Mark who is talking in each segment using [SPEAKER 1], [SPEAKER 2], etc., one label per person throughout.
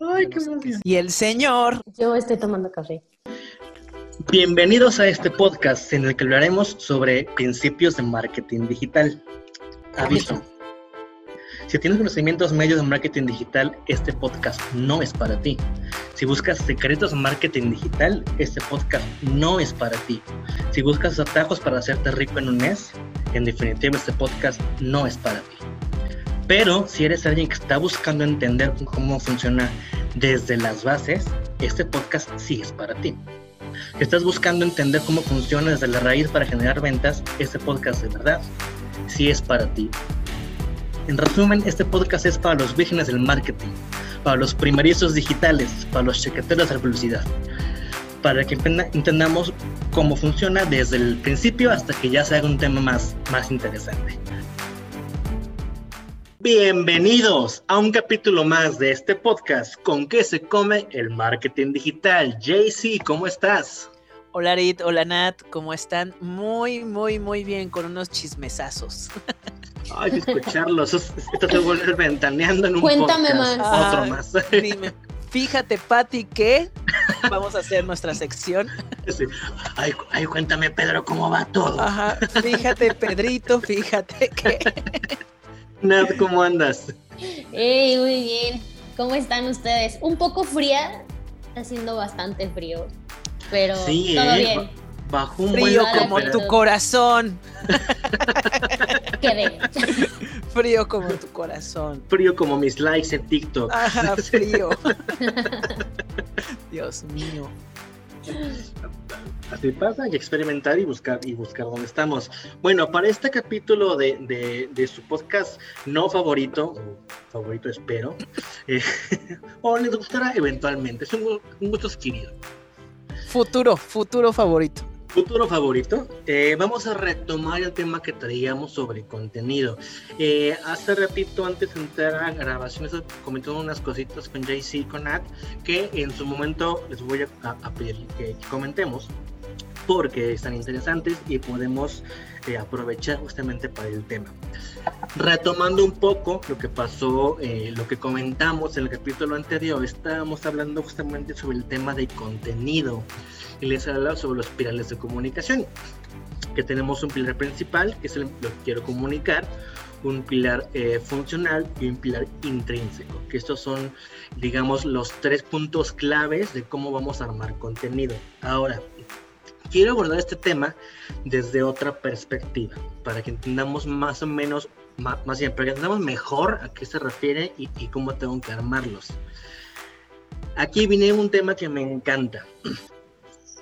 [SPEAKER 1] Ay, qué.
[SPEAKER 2] Y el señor.
[SPEAKER 3] Yo estoy tomando café.
[SPEAKER 1] Bienvenidos a este podcast en el que hablaremos sobre principios de marketing digital. Aviso. Si tienes conocimientos medios de marketing digital, este podcast no es para ti. Si buscas secretos de marketing digital, este podcast no es para ti. Si buscas atajos para hacerte rico en un mes, en definitiva este podcast no es para ti. Pero si eres alguien que está buscando entender cómo funciona desde las bases, este podcast sí es para ti. Si estás buscando entender cómo funciona desde la raíz para generar ventas, este podcast de verdad sí es para ti. En resumen, este podcast es para los vírgenes del marketing, para los primerizos digitales, para los chequeteros de la publicidad, para que entendamos cómo funciona desde el principio hasta que ya se haga un tema más, más interesante. Bienvenidos a un capítulo más de este podcast con qué se come el marketing digital. JC, ¿cómo estás?
[SPEAKER 2] Hola Rit, hola Nat, ¿cómo están? Muy, muy, muy bien, con unos chismesazos.
[SPEAKER 1] Ay, escucharlos, esto se vuelve ventaneando en un
[SPEAKER 3] Cuéntame
[SPEAKER 1] podcast.
[SPEAKER 3] más.
[SPEAKER 1] Otro más.
[SPEAKER 2] Dime, fíjate, Patti, que vamos a hacer nuestra sección.
[SPEAKER 1] Sí. Ay, ay, cuéntame, Pedro, cómo va todo.
[SPEAKER 2] Ajá, fíjate, Pedrito, fíjate que.
[SPEAKER 1] Nat, ¿cómo andas?
[SPEAKER 3] Hey, muy bien. ¿Cómo están ustedes? Un poco fría, está haciendo bastante frío, pero
[SPEAKER 1] Sí,
[SPEAKER 3] todo
[SPEAKER 1] eh,
[SPEAKER 3] bien.
[SPEAKER 1] Bajo un
[SPEAKER 2] Frío
[SPEAKER 1] buen
[SPEAKER 2] como tu corazón.
[SPEAKER 3] Quedé.
[SPEAKER 2] Frío como tu corazón.
[SPEAKER 1] Frío como mis likes en TikTok.
[SPEAKER 2] Ajá, frío. Dios mío.
[SPEAKER 1] Así pasa, que experimentar y buscar y buscar dónde estamos. Bueno, para este capítulo de, de- de su podcast no favorito, o favorito espero, eh, o les gustará eventualmente, es un, un gusto adquirido.
[SPEAKER 2] Futuro, futuro favorito.
[SPEAKER 1] Futuro favorito, eh, vamos a retomar el tema que traíamos sobre contenido. Eh, hace ratito, antes de entrar a grabaciones, comentando unas cositas con JC y con Nat, que en su momento les voy a, pedir que comentemos, porque están interesantes y podemos aprovechar justamente para el tema. Retomando un poco lo que pasó, eh, lo que comentamos en el capítulo anterior, estábamos hablando justamente sobre el tema de contenido y les hablaba sobre los pilares de comunicación. Que tenemos un pilar principal, que es el, lo que quiero comunicar, un pilar eh, funcional y un pilar intrínseco. Que estos son, digamos, los tres puntos claves de cómo vamos a armar contenido. Ahora, quiero abordar este tema desde otra perspectiva, para que entendamos más o menos, más, bien, para que entendamos mejor a qué se refiere y, y cómo tengo que armarlos. Aquí viene un tema que me encanta.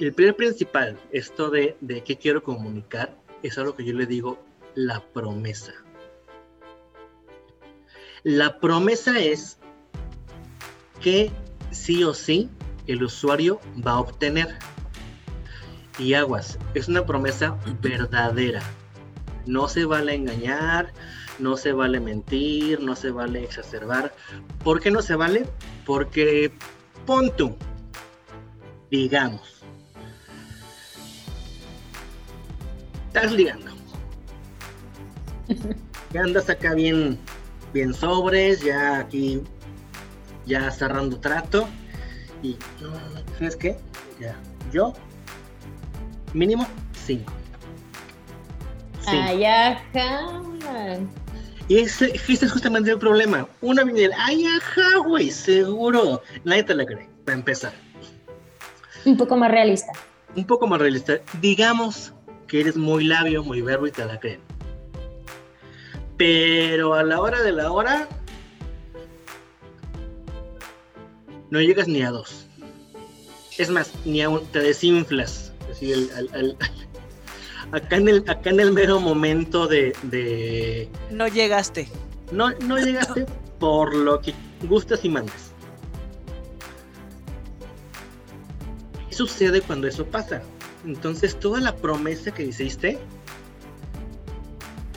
[SPEAKER 1] El primer principal, esto de, de qué quiero comunicar, es algo que yo le digo la promesa. La promesa es que sí o sí el usuario va a obtener. Y aguas, es una promesa verdadera. No se vale engañar, no se vale mentir, no se vale exacerbar. ¿Por qué no se vale? Porque pon tú, digamos, estás ligando. Ya andas acá bien, bien sobres, ya aquí, ya cerrando trato. Y, ¿sabes qué? Ya, yo, mínimo, cinco. Cinco.
[SPEAKER 3] Ay, ajá.
[SPEAKER 1] Y ese, ese es justamente el problema. Una viene del, ay, ajá, güey, seguro. Nadie te la cree, para empezar.
[SPEAKER 3] Un poco más realista.
[SPEAKER 1] Un poco más realista. Digamos que eres muy labio, muy verbo y te la creen. Pero a la hora de la hora, no llegas ni a dos. Es más, ni a un, te desinflas. Así el, al- al- acá, en el, acá en el mero momento de, de
[SPEAKER 2] No llegaste.
[SPEAKER 1] no, no llegaste por lo que gustas y mandas. ¿Qué sucede cuando eso pasa? Entonces toda la promesa que hiciste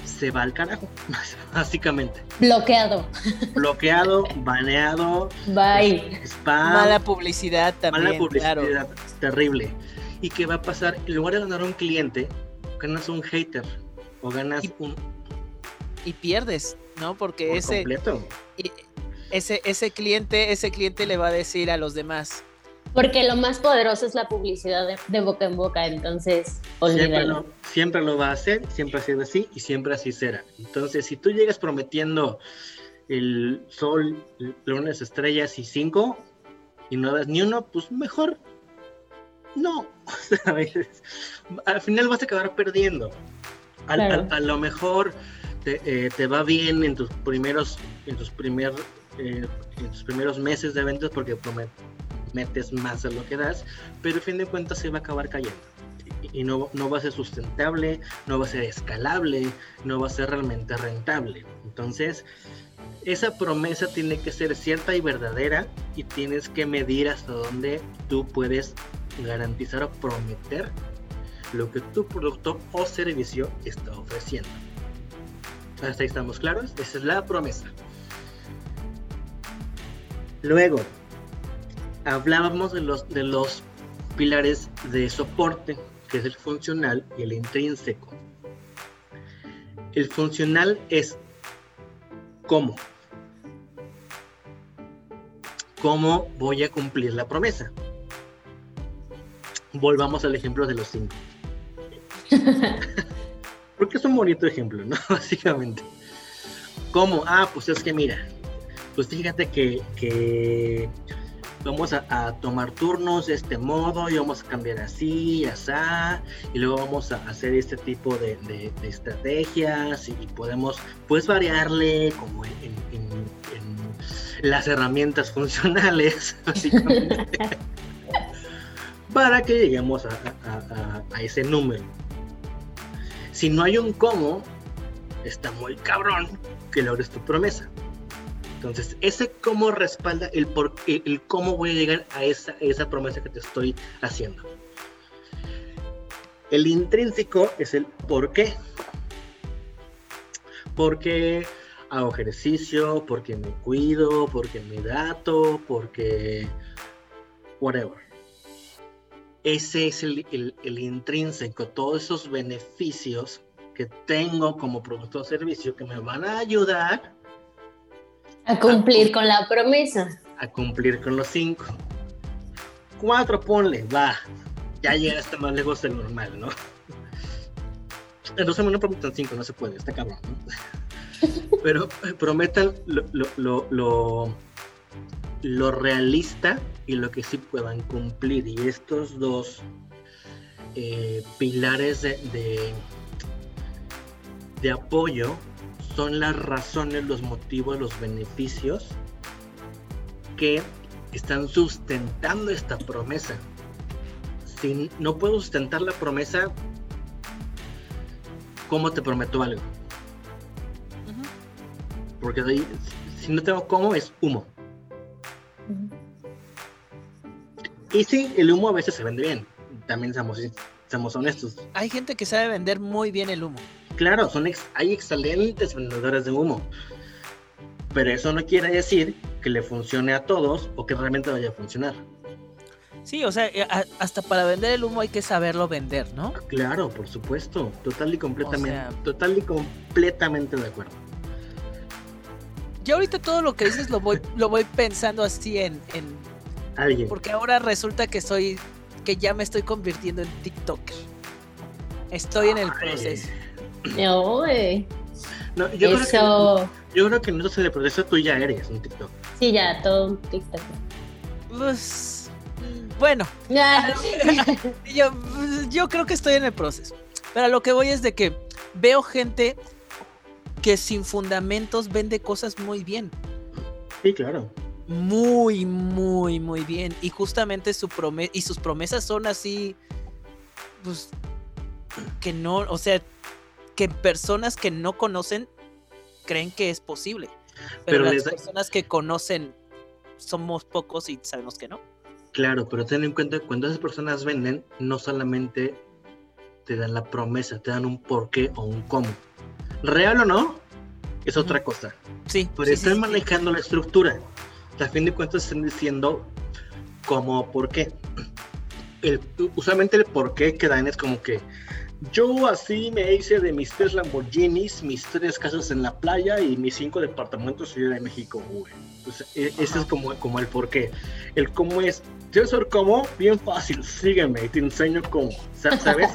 [SPEAKER 1] se va al carajo, básicamente.
[SPEAKER 3] Bloqueado.
[SPEAKER 1] Bloqueado, baneado,
[SPEAKER 3] Bye.
[SPEAKER 1] spam,
[SPEAKER 2] Mala publicidad también,
[SPEAKER 1] mala publicidad,
[SPEAKER 2] claro.
[SPEAKER 1] terrible. ¿Y qué va a pasar? En lugar de ganar un cliente, ganas un hater o ganas
[SPEAKER 2] Y-
[SPEAKER 1] un...
[SPEAKER 2] y pierdes, ¿no? Porque
[SPEAKER 1] Por
[SPEAKER 2] ese,
[SPEAKER 1] completo.
[SPEAKER 2] y- ese, ese cliente, ese cliente le va a decir a los demás,
[SPEAKER 3] Porque lo más poderoso es la publicidad de, de boca en boca, entonces
[SPEAKER 1] Siempre lo, siempre lo va a hacer, siempre ha sido así y siempre así será. Entonces, si tú llegas prometiendo el sol, lunes, estrellas y cinco y no das ni uno, pues mejor no. ¿sabes? Al final vas a acabar perdiendo. Al-
[SPEAKER 3] Claro.
[SPEAKER 1] al- a lo mejor te, eh, te va bien en tus primeros, en tus primer, eh, en tus primeros meses de ventas porque prometes más de lo que das, pero al fin de cuentas se va a acabar cayendo y y no, no va a ser sustentable, no va a ser escalable, no va a ser realmente rentable. Entonces, esa promesa tiene que ser cierta y verdadera y tienes que medir hasta dónde tú puedes garantizar o prometer lo que tu producto o servicio está ofreciendo. Hasta ahí estamos claros, esa es la promesa. Luego, hablábamos de los, de los pilares de soporte, que es el funcional y el intrínseco. El funcional es cómo. ¿Cómo voy a cumplir la promesa? Volvamos al ejemplo de los cinco. Porque es un bonito ejemplo, ¿no? Básicamente. ¿Cómo? Ah, pues es que mira, pues fíjate que, que vamos a, a tomar turnos de este modo y vamos a cambiar así, así, y luego vamos a hacer este tipo de, de- de estrategias y podemos pues variarle como en, en- en- en las herramientas funcionales, básicamente, para que lleguemos a, ese número. Si no hay un cómo, está muy cabrón que logres tu promesa. Entonces, ese cómo respalda el, por, el cómo voy a llegar a esa, esa promesa que te estoy haciendo. El intrínseco es el por qué. Porque hago ejercicio, porque me cuido, porque me dato, porque whatever. Ese es el, el- el intrínseco, todos esos beneficios que tengo como producto o servicio que me van a ayudar
[SPEAKER 3] A cumplir con la promesa.
[SPEAKER 1] a cumplir con los cinco. Cuatro, ponle, va. Ya llegaste más lejos del normal, ¿no? Entonces no prometan cinco, no se puede, está cabrón, ¿no? Pero eh, prometan lo, lo, lo, lo, lo realista y lo que sí puedan cumplir. Y estos dos eh, pilares de, de, de apoyo son las razones, los motivos, los beneficios que están sustentando esta promesa. Si no puedo sustentar la promesa, ¿cómo te prometo algo?
[SPEAKER 2] "Ujú,
[SPEAKER 1] Porque si no tengo cómo, es humo. Y sí, el humo a veces se vende bien. También seamos, seamos honestos.
[SPEAKER 2] hay gente que sabe vender muy bien el humo.
[SPEAKER 1] Claro, son ex- hay excelentes vendedores de humo. Pero eso no quiere decir que le funcione a todos o que realmente vaya a funcionar.
[SPEAKER 2] Sí, o sea, eh, hasta para vender el humo hay que saberlo vender, ¿no?
[SPEAKER 1] Claro, por supuesto. Total y completamente,
[SPEAKER 2] sea-
[SPEAKER 1] total y completamente de acuerdo.
[SPEAKER 2] Yo ahorita todo lo que dices lo voy, lo voy pensando así en, en
[SPEAKER 1] Alguien.
[SPEAKER 2] Porque ahora resulta que soy, que ya me estoy convirtiendo en TikToker. Estoy en el proceso.
[SPEAKER 1] No, yo, creo que,
[SPEAKER 3] Eso.
[SPEAKER 1] yo creo que no se le proceso tú ya eres un TikTok.
[SPEAKER 3] Sí, ya, todo un TikTok.
[SPEAKER 2] Pues, bueno,
[SPEAKER 3] Ya.
[SPEAKER 2] yo, yo creo que estoy en el proceso. Pero a lo que voy es de que veo gente que sin fundamentos vende cosas muy bien.
[SPEAKER 1] Sí, claro.
[SPEAKER 2] Muy, muy, muy bien. Y justamente su y sus promesas son así, pues, que no, o sea, que personas que no conocen creen que es posible. Pero,
[SPEAKER 1] Pero
[SPEAKER 2] las
[SPEAKER 1] da-
[SPEAKER 2] personas que conocen somos pocos y sabemos que no.
[SPEAKER 1] Claro, pero ten en cuenta que cuando esas personas venden, no solamente te dan la promesa, te dan un porqué o un cómo. Real o no, es otra cosa.
[SPEAKER 2] Sí,
[SPEAKER 1] Pero
[SPEAKER 2] sí,
[SPEAKER 1] están
[SPEAKER 2] sí.
[SPEAKER 1] manejando la estructura. A fin de cuentas están diciendo cómo o por qué. El- usualmente el por qué que dan es como que Yo así me hice de mis tres Lamborghinis, mis tres casas en la playa y mis cinco departamentos en Ciudad de México, güey. E, ese es como, como el porqué. El cómo es, ¿quieres saber cómo? Bien fácil, sígueme y te enseño cómo. ¿Sabes?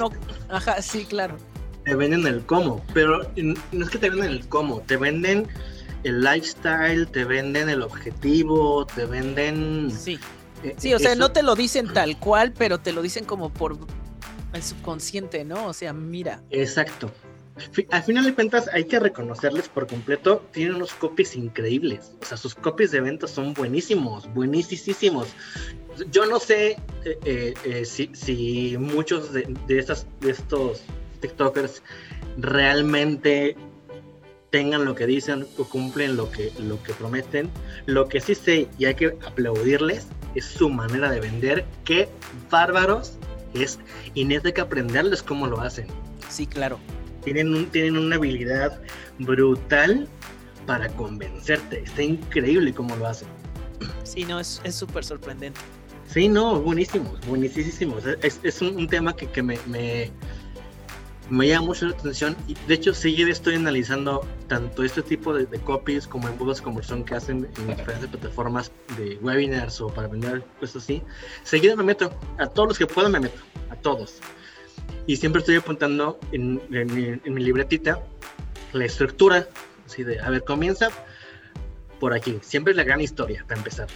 [SPEAKER 2] Ajá, sí, claro.
[SPEAKER 1] Te venden el cómo, pero no es que te venden el cómo, te venden el lifestyle, te venden el objetivo, te venden...
[SPEAKER 2] Sí. Eh, sí, o sea, no te lo dicen tal cual, pero te lo dicen como por el subconsciente, ¿no? O sea, mira.
[SPEAKER 1] Exacto. Al final de cuentas hay que reconocerles por completo, tienen unos copies increíbles, o sea, sus copies de ventas son buenísimos, buenísimos. Yo no sé eh, eh, si, muchos de, de, estas, de estos TikTokers realmente tengan lo que dicen o cumplen lo que, lo que prometen. Lo que sí sé y hay que aplaudirles es su manera de vender. Qué bárbaros es y hay que aprenderles cómo lo hacen.
[SPEAKER 2] Sí, claro.
[SPEAKER 1] Tienen, un, tienen una habilidad brutal para convencerte. Está increíble cómo lo hacen.
[SPEAKER 2] Sí, no, es súper sorprendente.
[SPEAKER 1] Sí, no, buenísimo, buenísimo. Es, es un, tema que, que me, me llama mucho la atención y de hecho seguir estoy analizando tanto este tipo de, copies como embudos de conversión que hacen en diferentes plataformas de webinars o para vender cosas así. Seguido me meto, a todos los que puedo me meto, a todos. Y siempre estoy apuntando en, mi, libretita la estructura, así de, a ver, comienza por aquí, siempre es la gran historia para empezar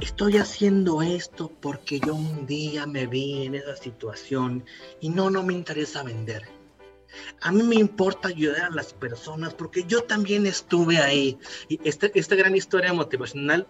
[SPEAKER 1] estoy haciendo esto porque yo un día me vi en esa situación y no, no me interesa vender. A mí me importa ayudar a las personas porque yo también estuve ahí. Y esta, esta gran historia motivacional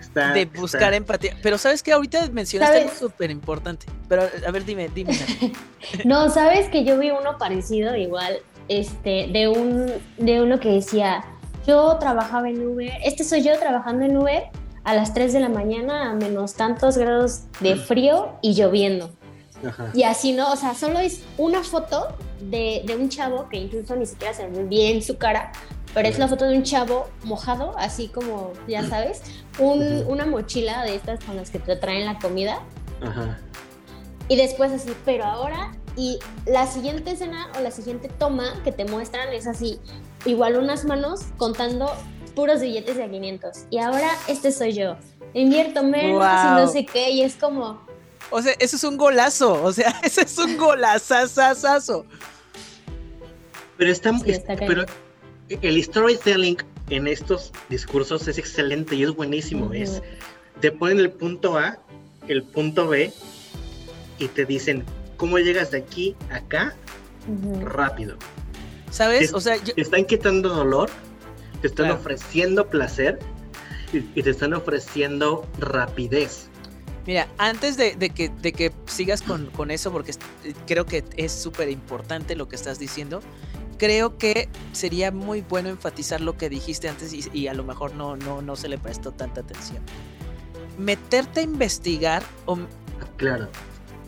[SPEAKER 2] está... De buscar empatía. Pero sabes que ahorita mencionaste algo súper importante. Pero a ver, dime, dime.
[SPEAKER 3] no, sabes que yo vi uno parecido igual, este, de, un, de uno que decía, yo trabajaba en Uber, este soy yo trabajando en Uber a las 3 de la mañana a menos tantos grados de frío y lloviendo. Y así, ¿no? O sea, solo es una foto de, de, un chavo que incluso ni siquiera se ve bien su cara, pero es la foto de un chavo mojado, así como, ya sabes, un, una mochila de estas con las que te traen la comida. Ajá. Y después así, pero ahora, y la siguiente escena o la siguiente toma que te muestran es así, igual unas manos contando puros billetes de 500. Y ahora este soy yo. Invierto menos y no sé qué. Y es como.
[SPEAKER 2] O sea, eso es un golazo. O sea, ese es un golazazazazo.
[SPEAKER 1] Pero está, pero el storytelling en estos discursos es excelente y es buenísimo. Es te ponen el punto A, el punto B y te dicen cómo llegas de aquí a acá rápido.
[SPEAKER 2] ¿Sabes? o sea,
[SPEAKER 1] te están quitando dolor te están ofreciendo placer y, te están ofreciendo rapidez.
[SPEAKER 2] Mira, antes de, que, de que, sigas con, eso, porque creo que es súper importante lo que estás diciendo, creo que sería muy bueno enfatizar lo que dijiste antes y, a lo mejor no, no, no se le prestó tanta atención. Meterte a investigar o,
[SPEAKER 1] claro.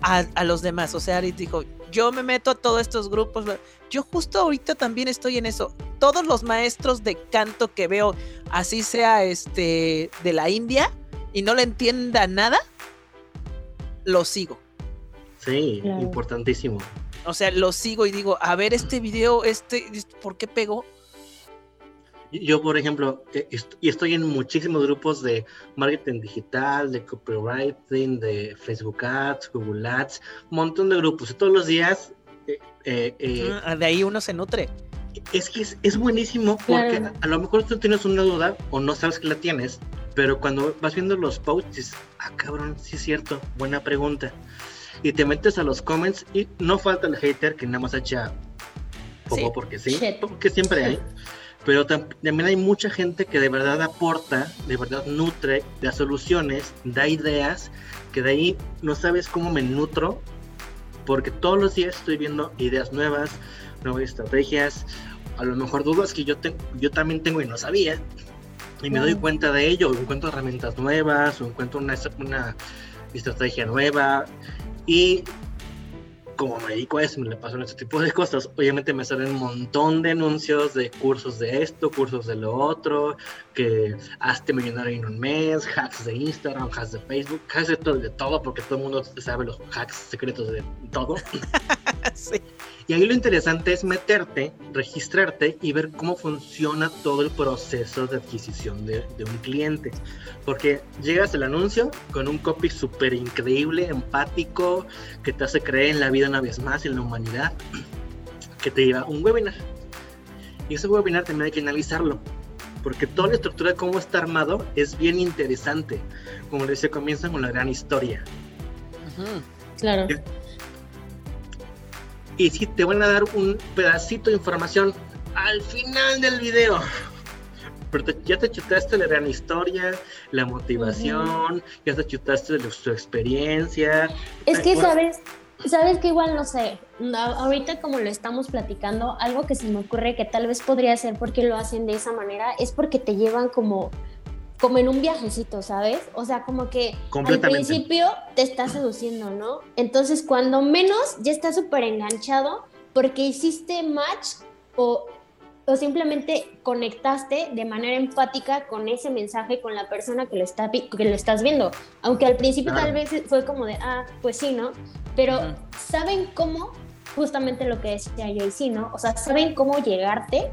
[SPEAKER 2] a, a los demás. O sea, Ari dijo, yo me meto a todos estos grupos. Yo justo ahorita también estoy en eso. Todos los maestros de canto que veo, así sea este de la India y no le entienda nada, lo sigo.
[SPEAKER 1] Sí, importantísimo.
[SPEAKER 2] O sea, lo sigo y digo, a ver este video, este, ¿por qué pegó?
[SPEAKER 1] Yo, por ejemplo, eh, y estoy en muchísimos grupos de marketing digital, de copywriting, de Facebook Ads, Google Ads, un montón de grupos. Todos los días...
[SPEAKER 2] Eh, eh, ah, de ahí uno se nutre.
[SPEAKER 1] Es que es, buenísimo porque a, lo mejor tú tienes una duda o no sabes que la tienes, pero cuando vas viendo los posts, dices, ah, cabrón, sí es cierto, buena pregunta. Y te metes a los comments y no falta el hater que nada más echa poco porque sí, porque siempre hay pero también hay mucha gente que de verdad aporta, de verdad nutre, da soluciones, da ideas, que de ahí no sabes cómo me nutro, porque todos los días estoy viendo ideas nuevas, nuevas estrategias, a lo mejor dudas que yo, yo también tengo y no sabía, y me doy cuenta de ello, o encuentro herramientas nuevas, o encuentro una, una estrategia nueva, y como me dedico a eso, me le paso en este tipo de cosas, obviamente me salen un montón de anuncios de cursos de esto, cursos de lo otro, que hazte millonario en un mes, hacks de Instagram, hacks de Facebook, hacks de todo, de todo porque todo el mundo sabe los hacks secretos de todo. sí. Y ahí lo interesante es meterte, registrarte y ver cómo funciona todo el proceso de adquisición de, de un cliente. Porque llegas al anuncio con un copy súper increíble, empático, que te hace creer en la vida una vez más, en la humanidad, que te lleva a un webinar. Y ese webinar también hay que analizarlo. Porque toda la estructura de cómo está armado es bien interesante. Como decía, comienza con la gran historia.
[SPEAKER 3] Claro
[SPEAKER 1] y si te van a dar un pedacito de información al final del video. Pero ya te chutaste la gran historia, la motivación, ya te chutaste de su experiencia.
[SPEAKER 3] Es que, ¿sabes? Sabes que igual no sé, ahorita como lo estamos platicando, algo que se me ocurre que tal vez podría ser porque lo hacen de esa manera, es porque te llevan como como en un viajecito, ¿sabes? O sea, como que al principio te está seduciendo, ¿no? Entonces, cuando menos ya estás súper enganchado porque hiciste match o, o, simplemente conectaste de manera empática con ese mensaje, con la persona que lo, está, que lo estás viendo. Aunque al principio tal vez fue como de, ah, pues sí, ¿no? Pero ¿saben cómo? Justamente lo que decía yo sí, ¿no? O sea, ¿saben cómo llegarte?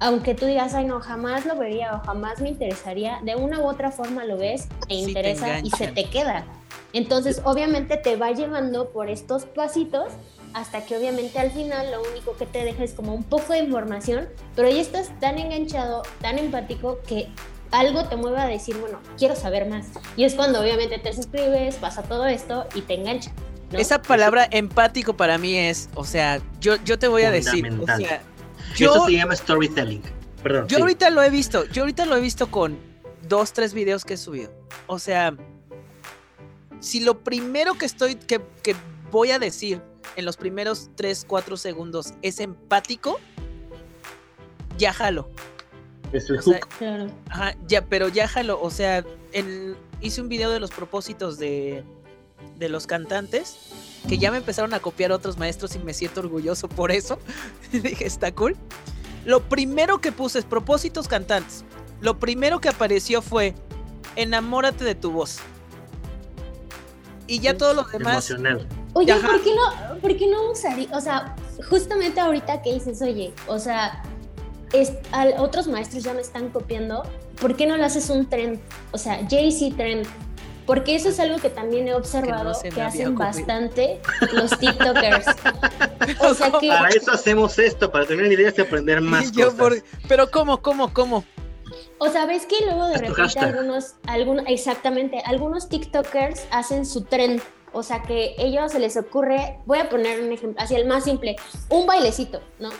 [SPEAKER 3] Aunque tú digas, ay, no, jamás lo vería o jamás me interesaría, de una u otra forma lo ves, te interesa y se te queda. Entonces, obviamente te va llevando por estos pasitos hasta que obviamente al final lo único que te deja es como un poco de información, pero ya estás tan enganchado, tan empático que algo te mueve a decir, bueno, quiero saber más. Y es cuando obviamente te suscribes, pasa todo esto y te engancha.
[SPEAKER 2] Esa palabra empático para mí es, o sea, yo, yo te voy a decir, o sea,
[SPEAKER 1] yo, se llama storytelling. Perdón.
[SPEAKER 2] Yo ahorita lo he visto, yo ahorita lo he visto con dos, tres videos que he subido. O sea, si lo primero que estoy, que, voy a decir en los primeros tres, cuatro segundos es empático, ya jalo.
[SPEAKER 1] Es el
[SPEAKER 2] Ajá, ya, pero ya jalo. O sea, hice un video de los propósitos de, de los cantantes que ya me empezaron a copiar otros maestros y me siento orgulloso por eso. Dije, está cool. Lo primero que puse es propósitos cantantes. Lo primero que apareció fue enamórate de tu voz. Y ya todo lo demás.
[SPEAKER 3] Oye, ¿por qué no, por qué no usaría? O sea, justamente ahorita que dices, oye, o sea, es, otros maestros ya me están copiando, ¿por qué no le haces un trend? O sea, Jay-Z trend, porque eso es algo que también he observado que, hacen bastante los TikTokers.
[SPEAKER 1] o sea que... Para eso hacemos esto, para tener ideas y aprender más cosas.
[SPEAKER 2] Pero ¿cómo, cómo, cómo?
[SPEAKER 3] O sea, ves que luego de repente algunos, algunos, exactamente, algunos TikTokers hacen su trend. O sea, que ellos se les ocurre, voy a poner un ejemplo, así el más simple, un bailecito, ¿no?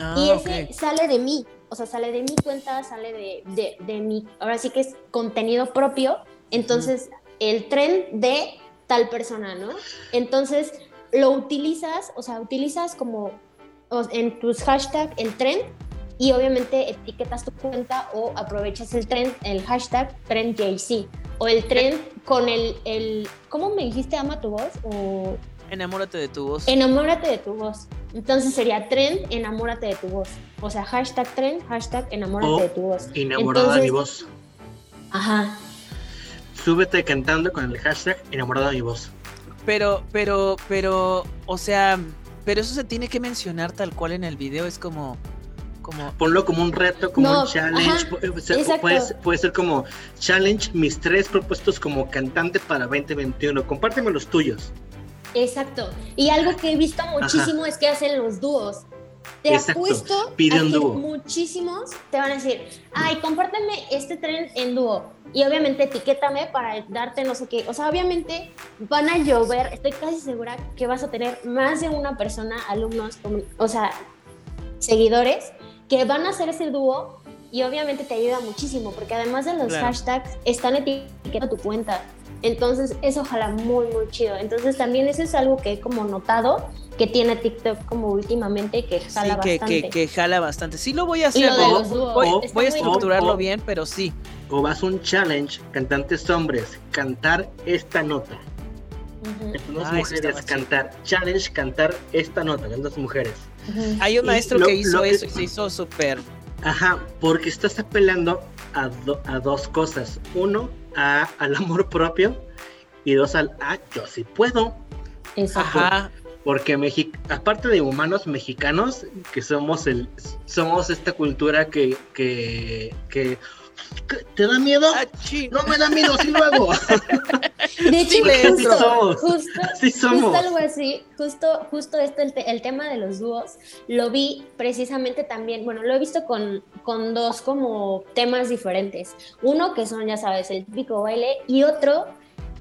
[SPEAKER 3] Ah, y ese sale de mí, o sea, sale de mi cuenta, sale de, de, de mi, ahora sí que es contenido propio. Entonces, el tren de tal persona, ¿no? Entonces lo utilizas, o sea, utilizas como en tus hashtags el tren y obviamente etiquetas tu cuenta o aprovechas el tren, el hashtag trendjc o el tren con el, el, ¿cómo me dijiste ama tu voz? O...
[SPEAKER 2] Enamórate de tu voz.
[SPEAKER 3] Enamórate de tu voz. Entonces sería trend, enamórate de tu voz. O sea, hashtag trend, hashtag enamórate de tu voz.
[SPEAKER 1] Enamorada de mi voz.
[SPEAKER 3] Ajá
[SPEAKER 1] súbete cantando con el hashtag enamorado de mi voz.
[SPEAKER 2] Pero, pero, pero, o sea, pero eso se tiene que mencionar tal cual en el video, es como... Como...
[SPEAKER 1] Ponlo como un reto, como un challenge. puede, ser como challenge mis tres propuestos como cantante para 2021. Compárteme los tuyos.
[SPEAKER 3] Exacto. Y algo que he visto muchísimo es que hacen los dúos. Te apuesto a que muchísimos te van a decir, ay, compárteme este tren en dúo. Y obviamente etiquétame para darte no sé qué. O sea, obviamente van a llover. Estoy casi segura que vas a tener más de una persona, alumnos, o sea, seguidores, que van a hacer ese dúo y obviamente te ayuda muchísimo porque además de los hashtags están etiquetando tu cuenta. Entonces, eso ojalá muy, muy chido. Entonces, también eso es algo que he como notado que tiene TikTok como últimamente que jala
[SPEAKER 2] sí, que,
[SPEAKER 3] bastante.
[SPEAKER 2] Que, jala bastante. Sí lo voy a hacer. voy, a estructurarlo bien, pero sí.
[SPEAKER 1] O vas a un challenge, cantantes hombres, cantar esta nota. Dos mujeres cantar, challenge cantar esta nota, dos mujeres.
[SPEAKER 2] Hay un maestro que hizo eso y se hizo súper.
[SPEAKER 1] Ajá, porque estás apelando a, a dos cosas. Uno, a, al amor propio y dos, al ah, yo sí puedo.
[SPEAKER 3] Ajá.
[SPEAKER 1] Porque aparte de humanos mexicanos, que somos el somos esta cultura que, que, que ¿Te da miedo? Ah, no me da miedo, sí lo hago.
[SPEAKER 3] De hecho, justo, justo, algo así, justo, justo esto, el, tema de los dúos, lo vi precisamente también, bueno, lo he visto con, con dos como temas diferentes. Uno que son, ya sabes, el típico baile y otro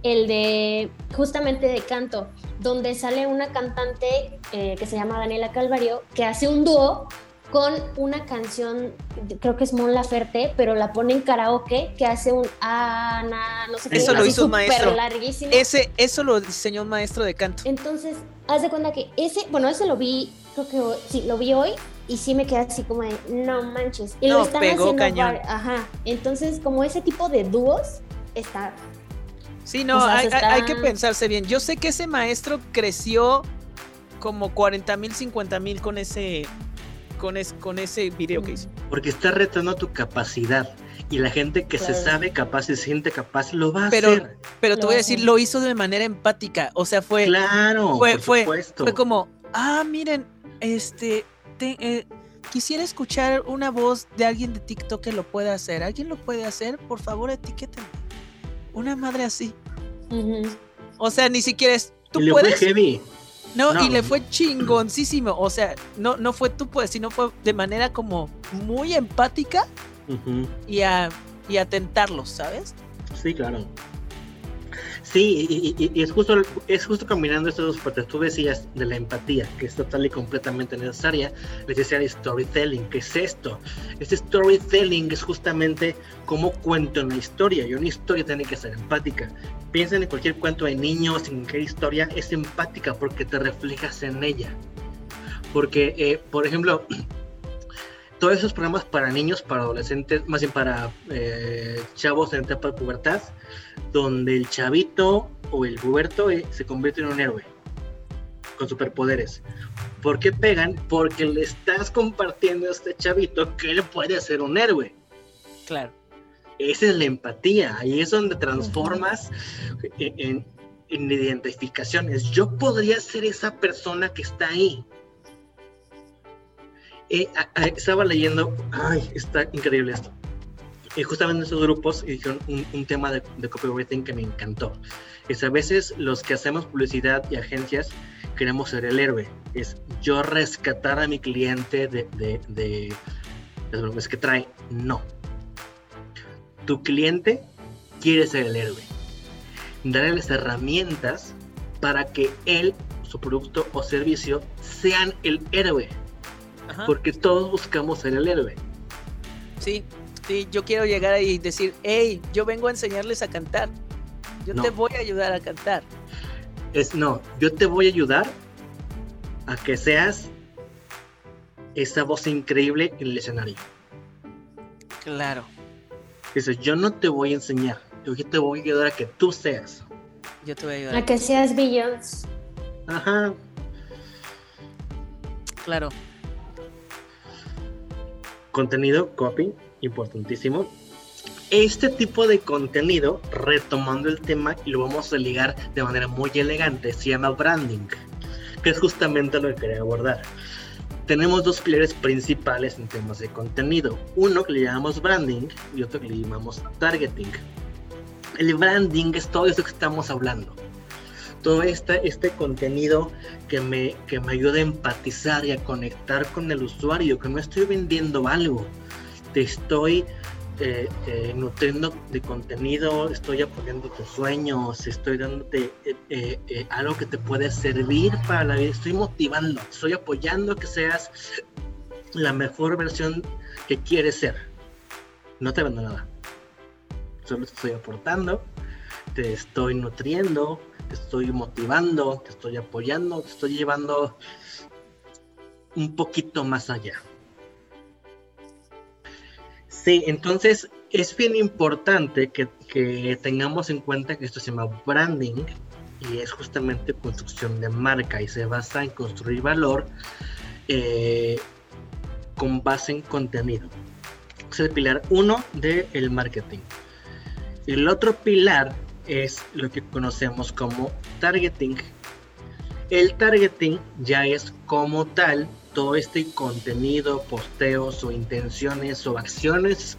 [SPEAKER 3] el de justamente de canto, donde sale una cantante eh, que se llama Daniela Calvario, que hace un dúo con una canción, creo que es Mon Laferte, pero la pone en karaoke, que hace un Ana, no sé qué.
[SPEAKER 2] Eso lo hizo un maestro. Ese, eso lo diseñó un maestro de canto.
[SPEAKER 3] Entonces, haz de cuenta que ese, bueno, ese lo vi, creo que sí, lo vi hoy y sí me quedé así como de, no manches. Y lo están
[SPEAKER 2] pegó haciendo cañón.
[SPEAKER 3] ajá. Entonces, como ese tipo de dúos está.
[SPEAKER 2] Sí, no, hay, que pensarse bien. Yo sé que ese maestro creció como 40 mil, 50 mil con ese con, con ese video que hizo.
[SPEAKER 1] Porque está retando tu capacidad. Y la gente que se sabe capaz, se siente capaz, lo va a
[SPEAKER 2] pero,
[SPEAKER 1] hacer.
[SPEAKER 2] Pero te voy a decir, lo hizo de manera empática. O sea, fue.
[SPEAKER 1] Claro,
[SPEAKER 2] fue, fue, fue como, ah, miren, este. Eh, quisiera escuchar una voz de alguien de TikTok que lo pueda hacer. ¿Alguien lo puede hacer? Por favor, etiquétenme. Una madre así. O sea, ni siquiera es. ¿Tú puedes? No, y le fue chingoncísimo. O sea, no, no fue tú, pues, sino fue de manera como muy empática y, a, y a tentarlos, ¿sabes?
[SPEAKER 1] Sí, claro. Sí, y, es justo es justo combinando estas dos partes. Tú decías de la empatía, que es total y completamente necesaria. Les el storytelling, ¿qué es esto? Este storytelling es justamente cómo cuento una historia. Y una historia tiene que ser empática. Piensen en cualquier cuento de niños, en qué historia es empática porque te reflejas en ella. Porque, eh, por ejemplo, todos esos programas para niños, para adolescentes, más bien para eh, chavos en etapa de pubertad, donde el chavito o el puberto eh, se convierte en un héroe con superpoderes. ¿Por qué pegan? Porque le estás compartiendo a este chavito que él puede ser un héroe.
[SPEAKER 2] Claro.
[SPEAKER 1] Esa es la empatía, ahí es donde transformas en, en identificaciones. Yo podría ser esa persona que está ahí eh, estaba leyendo, ay, está increíble esto. Y justamente en esos grupos dijeron un, tema de, copywriting que me encantó. Es a veces los que hacemos publicidad y agencias queremos ser el héroe. Es yo rescatar a mi cliente de, de, de las bromas que trae. No. Tu cliente quiere ser el héroe. Darle las herramientas para que él, su producto o servicio sean el héroe porque todos buscamos ser el héroe.
[SPEAKER 2] Sí, sí, yo quiero llegar ahí y decir, hey, yo vengo a enseñarles a cantar. Yo te voy a ayudar a cantar.
[SPEAKER 1] Es no, yo te voy a ayudar a que seas esa voz increíble en el escenario.
[SPEAKER 2] Claro.
[SPEAKER 1] Dice, yo no te voy a enseñar, yo te voy a ayudar a que tú seas.
[SPEAKER 2] Yo te voy a ayudar.
[SPEAKER 3] A que seas Beyoncé.
[SPEAKER 1] Ajá.
[SPEAKER 2] Claro.
[SPEAKER 1] Contenido, copy, importantísimo. Este tipo de contenido, retomando el tema y lo vamos a ligar de manera muy elegante, se llama branding, que es justamente lo que quería abordar. Tenemos dos pilares principales en temas de contenido. Uno que le llamamos branding y otro que le llamamos targeting. El branding es todo eso que estamos hablando todo este, este contenido que me, que me ayuda a empatizar y a conectar con el usuario, que no estoy vendiendo algo, te estoy eh, eh, nutriendo de contenido, estoy apoyando tus sueños, estoy dándote eh, algo que te puede servir para la vida, estoy motivando, estoy apoyando que seas la mejor versión que quieres ser. No te vendo nada, solo te estoy aportando, te estoy nutriendo, te estoy motivando, te estoy apoyando, te estoy llevando un poquito más allá. Sí, entonces es bien importante que, tengamos en cuenta que esto se llama branding y es justamente construcción de marca y se basa en construir valor eh, con base en contenido. Es el pilar uno del marketing. El otro pilar es lo que conocemos como targeting. El targeting ya es como tal todo este contenido, posteos o intenciones o acciones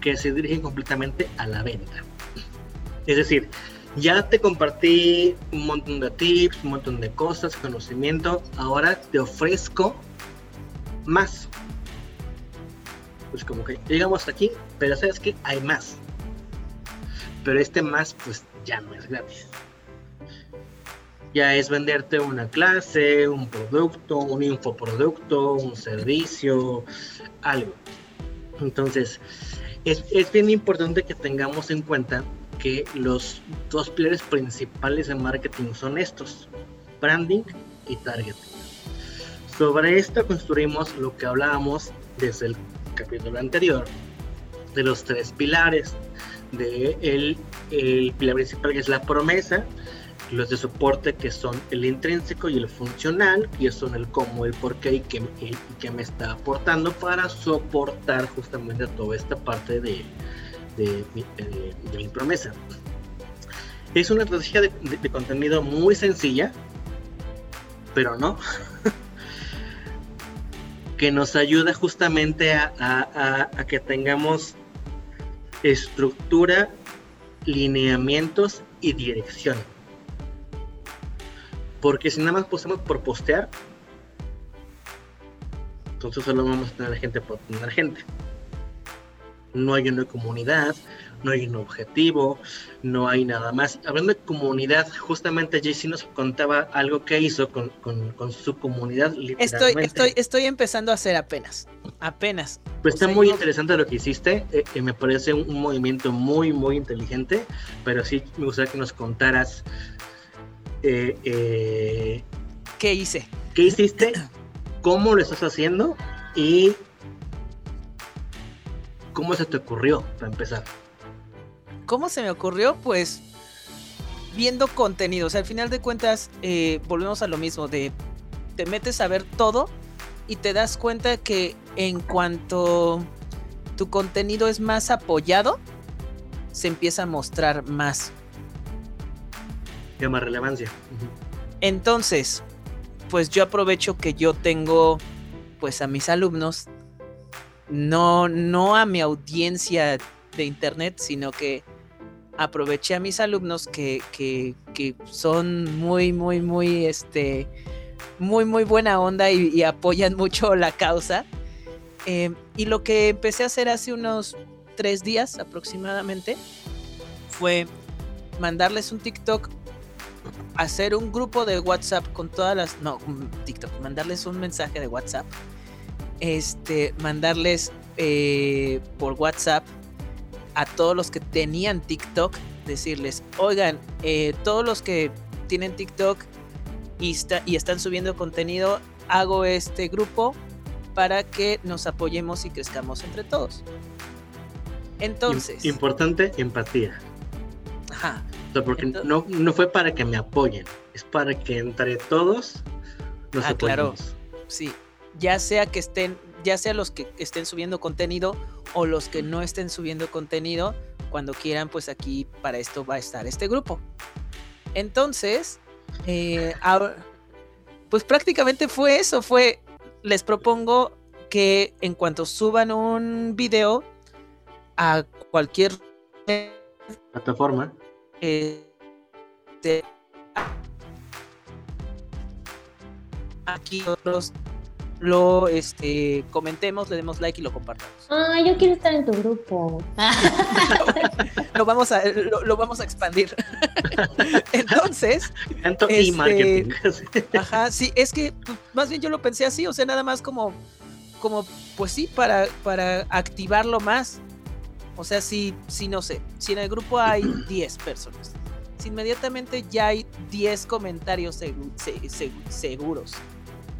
[SPEAKER 1] que se dirigen completamente a la venta. Es decir, ya te compartí un montón de tips, un montón de cosas, conocimiento, ahora te ofrezco más. Pues como que llegamos aquí, pero sabes que hay más. Pero este más pues ya no es gratis ya es venderte una clase, un producto, un infoproducto, un servicio, algo. Entonces, es, bien importante que tengamos en cuenta que los dos pilares principales de marketing son estos, branding y targeting. Sobre esto construimos lo que hablábamos desde el capítulo anterior, de los tres pilares, de el, el pilar principal que es la promesa, los de soporte que son el intrínseco y el funcional, que son el cómo, el por qué y qué, me está aportando para soportar justamente toda esta parte de, mi promesa. Es una estrategia de, contenido muy sencilla, pero no, que nos ayuda justamente a que tengamos estructura, lineamientos y dirección porque si nada más posemos por postear, entonces solo vamos a tener gente por tener gente. No hay una comunidad, no hay un objetivo, no hay nada más. Hablando de comunidad, justamente JC nos contaba algo que hizo con, su comunidad.
[SPEAKER 2] Estoy, estoy, estoy empezando a hacer apenas, apenas.
[SPEAKER 1] Pues está muy interesante lo que hiciste, eh, eh, me parece un, movimiento muy, muy inteligente, pero sí me gustaría que nos contaras eh, eh,
[SPEAKER 2] ¿Qué hice?
[SPEAKER 1] ¿Qué hiciste? ¿Cómo lo estás haciendo? Y ¿cómo se te ocurrió para empezar?
[SPEAKER 2] ¿Cómo se me ocurrió? Pues viendo contenido. O sea, al final de cuentas, eh, volvemos a lo mismo, de te metes a ver todo y te das cuenta que en cuanto tu contenido es más apoyado, se empieza a mostrar más
[SPEAKER 1] más relevancia.
[SPEAKER 2] Entonces, pues yo aprovecho que yo tengo pues a mis alumnos, no, no a mi audiencia de internet, sino que aproveché a mis alumnos que, que, son muy, muy, muy, este, muy, muy buena onda y, apoyan mucho la causa. Eh, y lo que empecé a hacer hace unos tres días aproximadamente fue mandarles un TikTok hacer un grupo de WhatsApp con todas las. No, TikTok, mandarles un mensaje de WhatsApp. Este, mandarles eh, por WhatsApp a todos los que tenían TikTok, decirles, oigan, eh, todos los que tienen TikTok y, y están subiendo contenido, hago este grupo para que nos apoyemos y crezcamos entre todos. Entonces.
[SPEAKER 1] Importante, empatía. Ajá porque no, no fue para que me apoyen, es para que entre todos nos ah, Claro,
[SPEAKER 2] sí, ya sea que estén, ya sea los que estén subiendo contenido o los que no estén subiendo contenido, cuando quieran, pues aquí para esto va a estar este grupo. Entonces, eh, pues prácticamente fue eso, fue, les propongo que en cuanto suban un video a cualquier
[SPEAKER 1] plataforma,
[SPEAKER 2] este, aquí nosotros lo este, comentemos, le demos like y lo compartamos.
[SPEAKER 3] Ah, yo quiero estar en tu grupo.
[SPEAKER 2] lo, vamos a, lo, vamos a expandir. Entonces.
[SPEAKER 1] Este, marketing.
[SPEAKER 2] ajá, sí, es que pues, más bien yo lo pensé así, o sea, nada más como, como pues sí, para, para activarlo más. O sea, si, si no sé, si en el grupo hay 10 personas, si inmediatamente ya hay 10 comentarios seguros,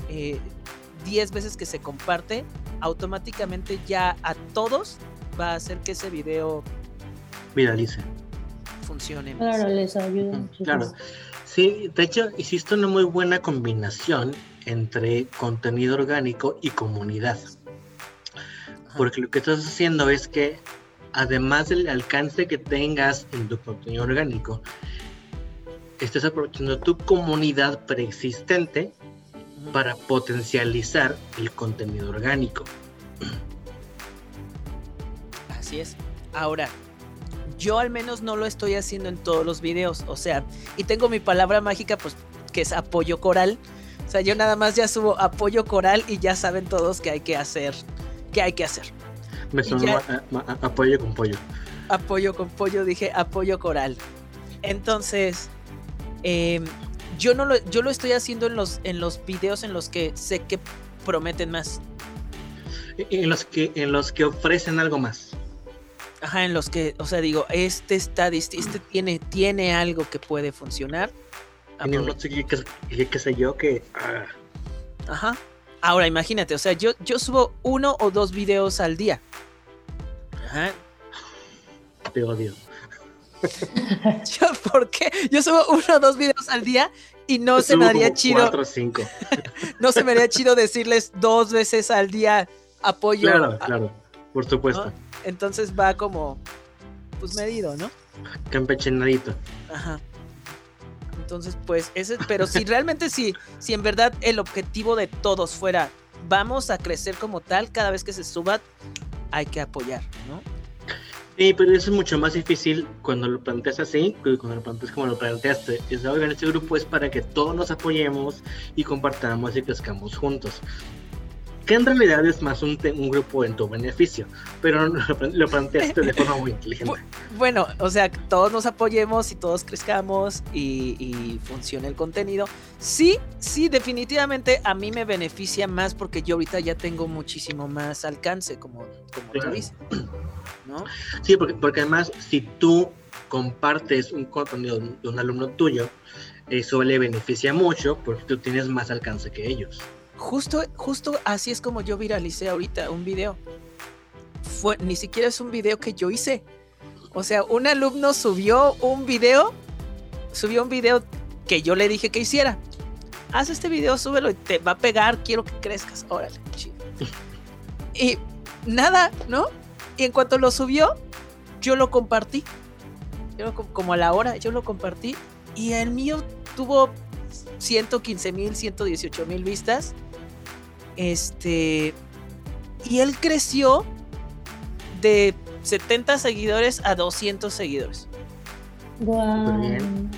[SPEAKER 2] 10 eh, veces que se comparte, automáticamente ya a todos va a hacer que ese video
[SPEAKER 1] viralice.
[SPEAKER 2] Funcione.
[SPEAKER 3] Claro, les ayuda.
[SPEAKER 1] Claro. Sí, de hecho, hiciste una muy buena combinación entre contenido orgánico y comunidad. Porque lo que estás haciendo es que, además del alcance que tengas en tu contenido orgánico, estás aprovechando tu comunidad preexistente para potencializar el contenido orgánico.
[SPEAKER 2] Así es. Ahora, yo al menos no lo estoy haciendo en todos los videos, o sea, y tengo mi palabra mágica, pues, que es apoyo coral. O sea, yo nada más ya subo apoyo coral y ya saben todos que hay que hacer, que hay que hacer.
[SPEAKER 1] Me sonó apoyo con pollo.
[SPEAKER 2] Apoyo con pollo, dije apoyo coral. Entonces, em, yo no lo, yo lo estoy haciendo en los, en los videos en los que sé que prometen más.
[SPEAKER 1] En los que, en los que ofrecen algo más.
[SPEAKER 2] Ajá, en los que, o sea, digo, este está, este tiene, tiene algo que puede funcionar.
[SPEAKER 1] qué, qué sé yo, que... Ah.
[SPEAKER 2] Ajá. Ahora imagínate, o sea, yo, yo subo uno o dos videos al día. Ajá.
[SPEAKER 1] Te odio.
[SPEAKER 2] ¿Yo por qué? Yo subo uno o dos videos al día y no se me haría chido.
[SPEAKER 1] Cuatro, cinco.
[SPEAKER 2] no se me haría chido decirles dos veces al día apoyo.
[SPEAKER 1] Claro, claro, por supuesto.
[SPEAKER 2] Entonces va como, pues medido, ¿no?
[SPEAKER 1] Campechenadito.
[SPEAKER 2] Ajá. Entonces, pues, ese, pero si realmente si, si en verdad el objetivo de todos fuera vamos a crecer como tal, cada vez que se suba, hay que apoyar, ¿no?
[SPEAKER 1] Sí, pero eso es mucho más difícil cuando lo planteas así, cuando lo planteas como lo planteaste. Es, oigan, este grupo es para que todos nos apoyemos y compartamos y crezcamos juntos que en realidad es más un, un grupo en tu beneficio, pero lo, planteaste de forma muy inteligente.
[SPEAKER 2] Bueno, o sea, todos nos apoyemos y todos crezcamos y, funcione el contenido. Sí, sí, definitivamente a mí me beneficia más porque yo ahorita ya tengo muchísimo más alcance, como, como tú dices. ¿no?
[SPEAKER 1] Sí, porque, porque además, si tú compartes un contenido de un alumno tuyo, eso le beneficia mucho porque tú tienes más alcance que ellos.
[SPEAKER 2] Justo, justo así es como yo viralicé ahorita un video. Fue, ni siquiera es un video que yo hice. O sea, un alumno subió un video, subió un video que yo le dije que hiciera. Haz este video, súbelo y te va a pegar, quiero que crezcas. Órale, chido. Y nada, ¿no? Y en cuanto lo subió, yo lo compartí. como a la hora, yo lo compartí. Y el mío tuvo 115 mil, 118 mil vistas. Este. Y él creció de 70 seguidores a 200 seguidores.
[SPEAKER 3] Wow.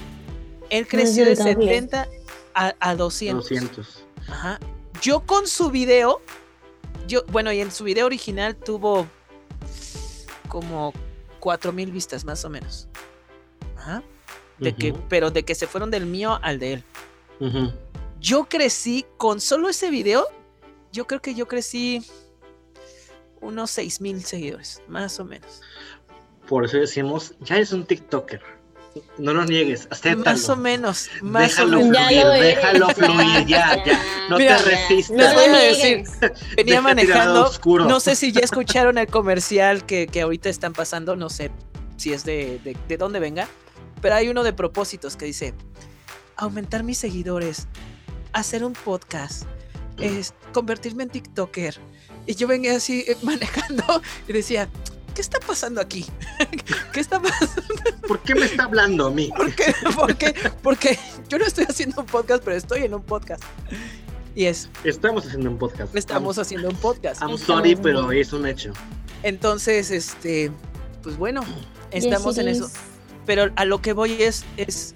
[SPEAKER 2] Él creció de 70 a, a 200.
[SPEAKER 1] 200.
[SPEAKER 2] Ajá. Yo con su video, yo, bueno, y en su video original tuvo como 4000 vistas más o menos. Ajá. De que, pero de que se fueron del mío al de él. Yo crecí con solo ese video yo creo que yo crecí unos 6 mil seguidores, más o menos.
[SPEAKER 1] Por eso decimos, ya es un TikToker. No lo niegues,
[SPEAKER 2] Más o menos, más
[SPEAKER 1] déjalo
[SPEAKER 2] o menos.
[SPEAKER 1] Fluir, déjalo fluir, ya, ya. No te resistas.
[SPEAKER 2] Les voy a decir, venía manejando, no sé si ya escucharon el comercial que, que ahorita están pasando, no sé si es de, de, de dónde venga, pero hay uno de propósitos que dice, aumentar mis seguidores, hacer un podcast, es convertirme en TikToker. Y yo venía así eh, manejando y decía, ¿qué está pasando aquí? ¿Qué está pasando?
[SPEAKER 1] ¿Por qué me está hablando a mí?
[SPEAKER 2] ¿Por qué? Porque, porque yo no estoy haciendo un podcast, pero estoy en un podcast. Y es.
[SPEAKER 1] Estamos haciendo un podcast.
[SPEAKER 2] Estamos haciendo un podcast.
[SPEAKER 1] I'm sorry, pero es un hecho.
[SPEAKER 2] Entonces, este, pues bueno, estamos en eso. Pero a lo que voy es, es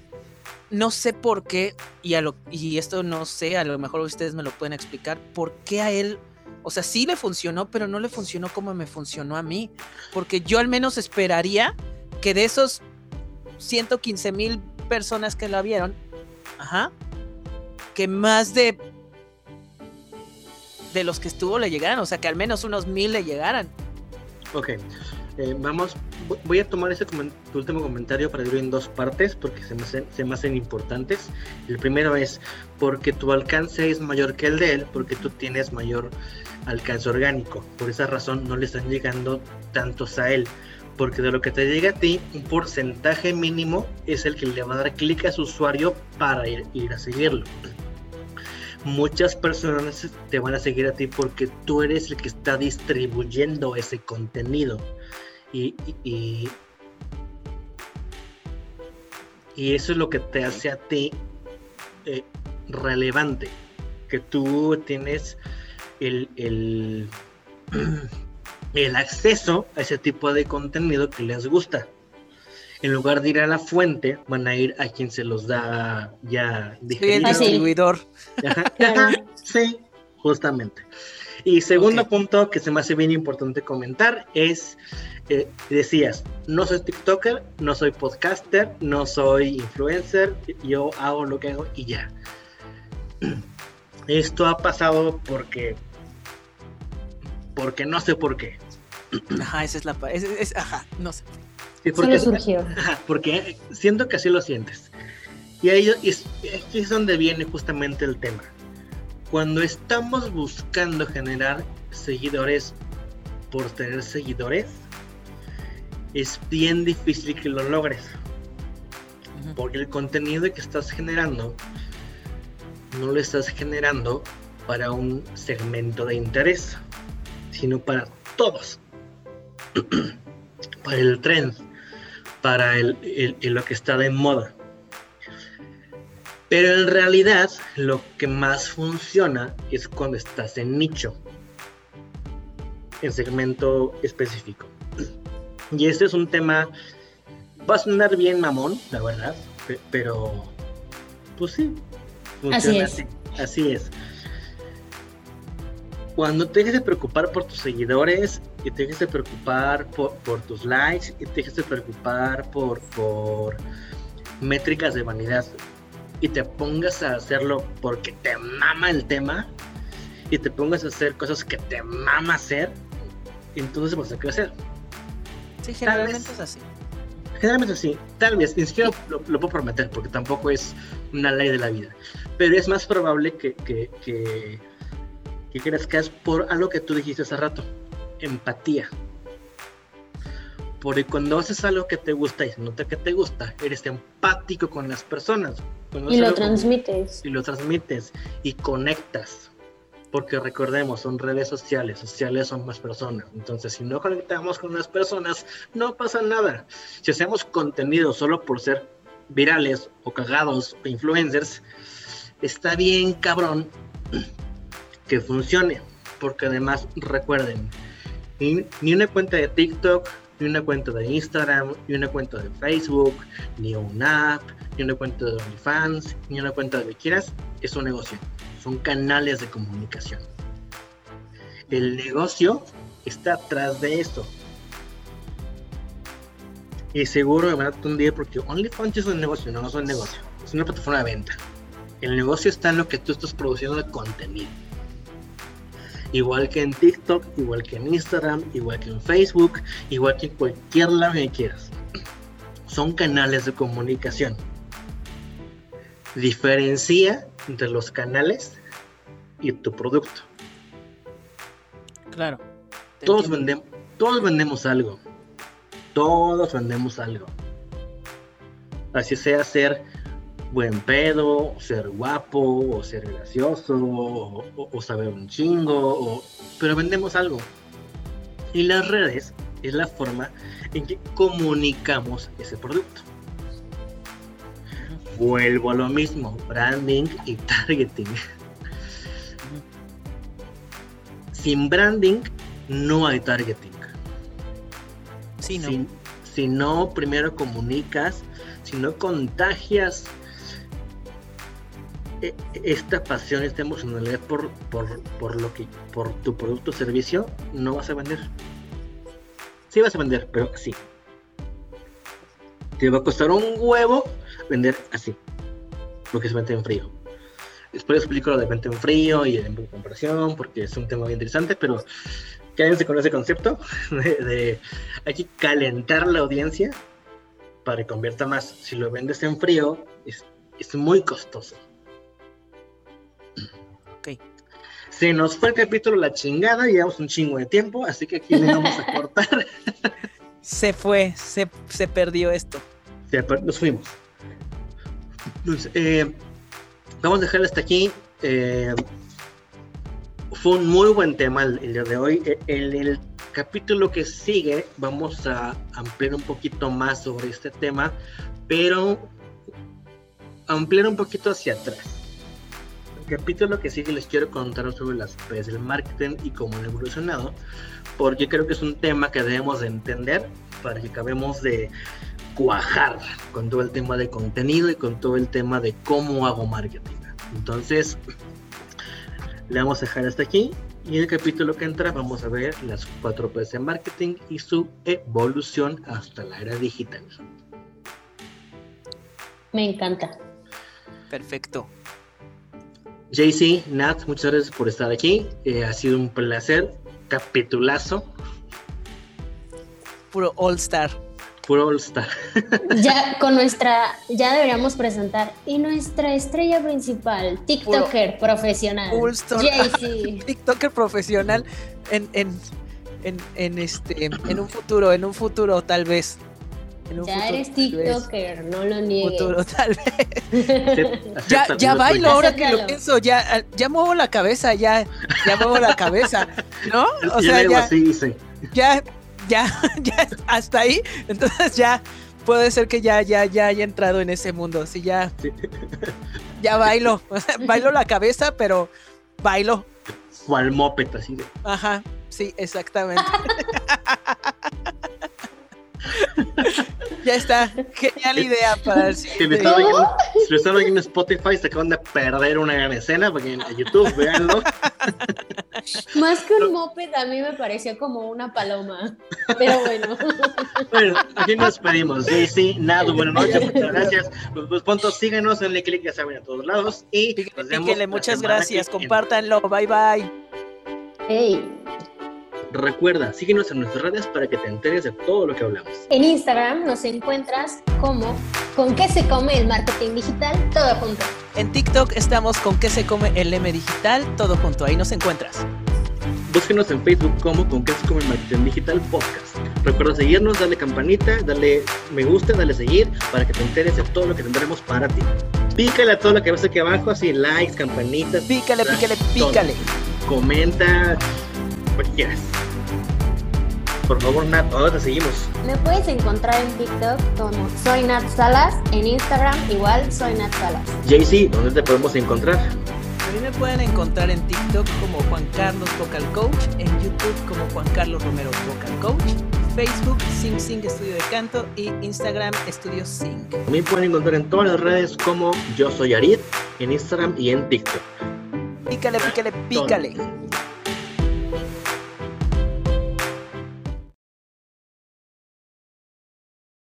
[SPEAKER 2] no sé por qué, y, esto no sé, a lo mejor ustedes me lo pueden explicar, por qué a él, o sea, sí le funcionó, pero no le funcionó como me funcionó a mí. Porque yo al menos esperaría que de esos 115 mil personas que la vieron, ajá, que más de de los que estuvo le llegaran, o sea, que al menos unos mil le llegaran.
[SPEAKER 1] Ok, eh, vamos, voy a tomar ese último comentario para dividirlo en dos partes porque se me, hacen, se hacen importantes. El primero es porque tu alcance es mayor que el de él, porque tú tienes mayor alcance orgánico. Por esa razón no le están llegando tantos a él. Porque de lo que te llega a ti, un porcentaje mínimo es el que le va a dar clic a su usuario para ir a seguirlo. Muchas personas te van a seguir a ti porque tú eres el que está distribuyendo ese contenido. Y, y, y eso es lo que te hace a ti eh, relevante. Que tú tienes el, el, el acceso a ese tipo de contenido que les gusta. En lugar de ir a la fuente, van a ir a quien se los da ya
[SPEAKER 2] digerido. el distribuidor.
[SPEAKER 1] sí, justamente. Y segundo punto que se me hace bien importante comentar es, eh, decías, no soy TikToker, no soy podcaster, no soy influencer, yo hago lo que hago y ya. Esto ha pasado porque porque no sé por qué.
[SPEAKER 2] Ajá, esa es la... ajá, no sé.
[SPEAKER 3] Sí, porque, surgió.
[SPEAKER 1] Ajá, porque siento que así lo sientes. Y ahí es, es donde viene justamente el tema. Cuando estamos buscando generar seguidores por tener seguidores, es bien difícil que lo logres. Porque el contenido que estás generando no lo estás generando para un segmento de interés sino para todos. para el tren, para el, lo que está de moda. Pero en realidad lo que más funciona es cuando estás en nicho, en segmento específico. Y este es un tema, va a sonar bien mamón, la verdad, pero pues sí,
[SPEAKER 3] así es.
[SPEAKER 1] así es cuando te dejes de preocupar por tus seguidores y te dejes de preocupar por, tus likes y te dejes de preocupar por, por métricas de vanidad y te pongas a hacerlo porque te mama el tema y te pongas a hacer cosas que te mama hacer, entonces vas a crecer.
[SPEAKER 2] Sí, generalmente es así.
[SPEAKER 1] Generalmente es así. Tal vez, ni siquiera lo, puedo prometer porque tampoco es una ley de la vida. Pero es más probable que, que que crezcas por algo que tú dijiste hace rato, empatía. Porque cuando haces algo que te gusta y se nota que te gusta, eres empático con las personas.
[SPEAKER 3] y lo transmites.
[SPEAKER 1] y lo transmites y conectas. Porque recordemos, son redes sociales, sociales son más personas. Entonces, si no conectamos con las personas, no pasa nada. Si hacemos contenido solo por ser virales o cagados o influencers, está bien cabrón que funcione. Porque además, recuerden, ni, una cuenta de TikTok, ni una cuenta de Instagram, ni una cuenta de Facebook, ni una app, ni una cuenta de OnlyFans, ni una cuenta de lo que quieras, es un negocio. Son canales de comunicación. El negocio está atrás de esto. Y seguro me van a tundir porque OnlyFans es un negocio, no, no es un negocio. Es una plataforma de venta. El negocio está en lo que tú estás produciendo de contenido igual que en TikTok, igual que en Instagram, igual que en Facebook, igual que en cualquier lado que quieras. Son canales de comunicación. Diferencia entre los canales y tu producto.
[SPEAKER 2] Claro.
[SPEAKER 1] Todos, vendemos, todos vendemos algo. Todos vendemos algo. Así sea ser buen pedo, ser guapo, o ser gracioso, o, saber un chingo, pero vendemos algo. Y las redes es la forma en que comunicamos ese producto. Vuelvo a lo mismo, branding y targeting. Sin branding no hay targeting.
[SPEAKER 2] Si,
[SPEAKER 1] si no primero comunicas, si no contagias esta pasión, esta emocionalidad por, por, lo que, por tu producto o servicio, no vas a vender. Sí vas a vender, pero así. Te va a costar un huevo vender así. Porque se vende en frío. Después explico lo de venta en frío y en comparación, porque es un tema muy interesante, pero quédense con ese concepto de, hay que calentar la audiencia para que convierta más. Si lo vendes en frío, es, es muy costoso. Se nos fue el capítulo La chingada, llevamos un chingo de tiempo, así que aquí le vamos a cortar.
[SPEAKER 2] Se fue, se, se perdió esto.
[SPEAKER 1] Se per- nos fuimos. Entonces, eh, vamos a dejar hasta aquí. Eh, fue un muy buen tema el, el día de hoy. En el capítulo que sigue vamos a ampliar un poquito más sobre este tema, pero ampliar un poquito hacia atrás. Capítulo que sigue les quiero contar sobre las redes del marketing y cómo han evolucionado, porque creo que es un tema que debemos de entender para que acabemos de cuajar con todo el tema de contenido y con todo el tema de cómo hago marketing. Entonces, le vamos a dejar hasta aquí y en el capítulo que entra vamos a ver las cuatro P's de marketing y su evolución hasta la era digital.
[SPEAKER 3] Me encanta.
[SPEAKER 2] Perfecto.
[SPEAKER 1] JC, Nat, muchas gracias por estar aquí. Eh, ha sido un placer. Capitulazo.
[SPEAKER 2] Puro All Star.
[SPEAKER 1] Puro All Star.
[SPEAKER 3] Ya con nuestra, ya deberíamos presentar. Y nuestra estrella principal, TikToker profesional.
[SPEAKER 2] All Star.
[SPEAKER 3] JC.
[SPEAKER 2] TikToker profesional en, en, en, en este en un futuro, en un futuro tal vez. En un
[SPEAKER 3] Ya
[SPEAKER 2] futuro,
[SPEAKER 3] eres. TikToker, no lo niegues.
[SPEAKER 2] Futuro, tal vez. Ya, ya bailo ahora que lo pienso, ya, ya muevo la cabeza, ya, ya muevo la cabeza, ¿no? O sea, ya,
[SPEAKER 1] así
[SPEAKER 2] ya, ya, ya hasta ahí, entonces ya puede ser que ya, ya, ya haya entrado en ese mundo, sí, ya,
[SPEAKER 1] Sí.
[SPEAKER 2] ya bailo, o sea, bailo la cabeza, pero bailo,
[SPEAKER 1] O al moped, así de.
[SPEAKER 2] ajá, sí, exactamente. Ya está, genial idea para el
[SPEAKER 1] Si lo
[SPEAKER 2] siguiente.
[SPEAKER 1] están oyendo, si lo están oyendo en Spotify, se acaban de perder una gran escena, porque en YouTube, véanlo.
[SPEAKER 3] Más que un moped, a mí me pareció como una paloma. Pero bueno.
[SPEAKER 1] Bueno, aquí nos pedimos. JC, Nado, buenas noches, muchas gracias. Pues, pues pronto síganos, denle click, ya saben, a todos lados. Y nos vemos
[SPEAKER 2] píquele,
[SPEAKER 1] la
[SPEAKER 2] muchas gracias, compártanlo, bye bye.
[SPEAKER 3] Hey.
[SPEAKER 1] Recuerda, síguenos en nuestras redes para que te enteres de todo lo que hablamos.
[SPEAKER 3] En Instagram nos encuentras como con qué se come el marketing digital, todo junto.
[SPEAKER 2] En TikTok estamos con qué se come el M digital, todo junto, ahí nos encuentras.
[SPEAKER 1] Búsquenos en Facebook como con que es como el marketing digital podcast. Recuerda seguirnos, darle campanita, darle me gusta, darle seguir para que te enteres de todo lo que tendremos para ti. Pícale a todo lo que ves aquí abajo, así likes, campanitas,
[SPEAKER 2] Pícale, pícale,
[SPEAKER 1] todo.
[SPEAKER 2] pícale.
[SPEAKER 1] comenta, quieras. Por favor, Nat, ahora te seguimos.
[SPEAKER 3] Me puedes encontrar en TikTok como Soy Nat Salas, en Instagram igual Soy Nat Salas.
[SPEAKER 1] JC, ¿dónde te podemos encontrar?
[SPEAKER 2] A mí me pueden encontrar en TikTok como Juan Carlos Vocal Coach, en YouTube como Juan Carlos Romero Vocal Coach, Facebook Sing Sing Estudio de Canto y Instagram Estudio Sing.
[SPEAKER 1] A mí pueden encontrar en todas las redes como Yo Soy Arid, en Instagram y en TikTok.
[SPEAKER 2] Pícale, pícale, pícale.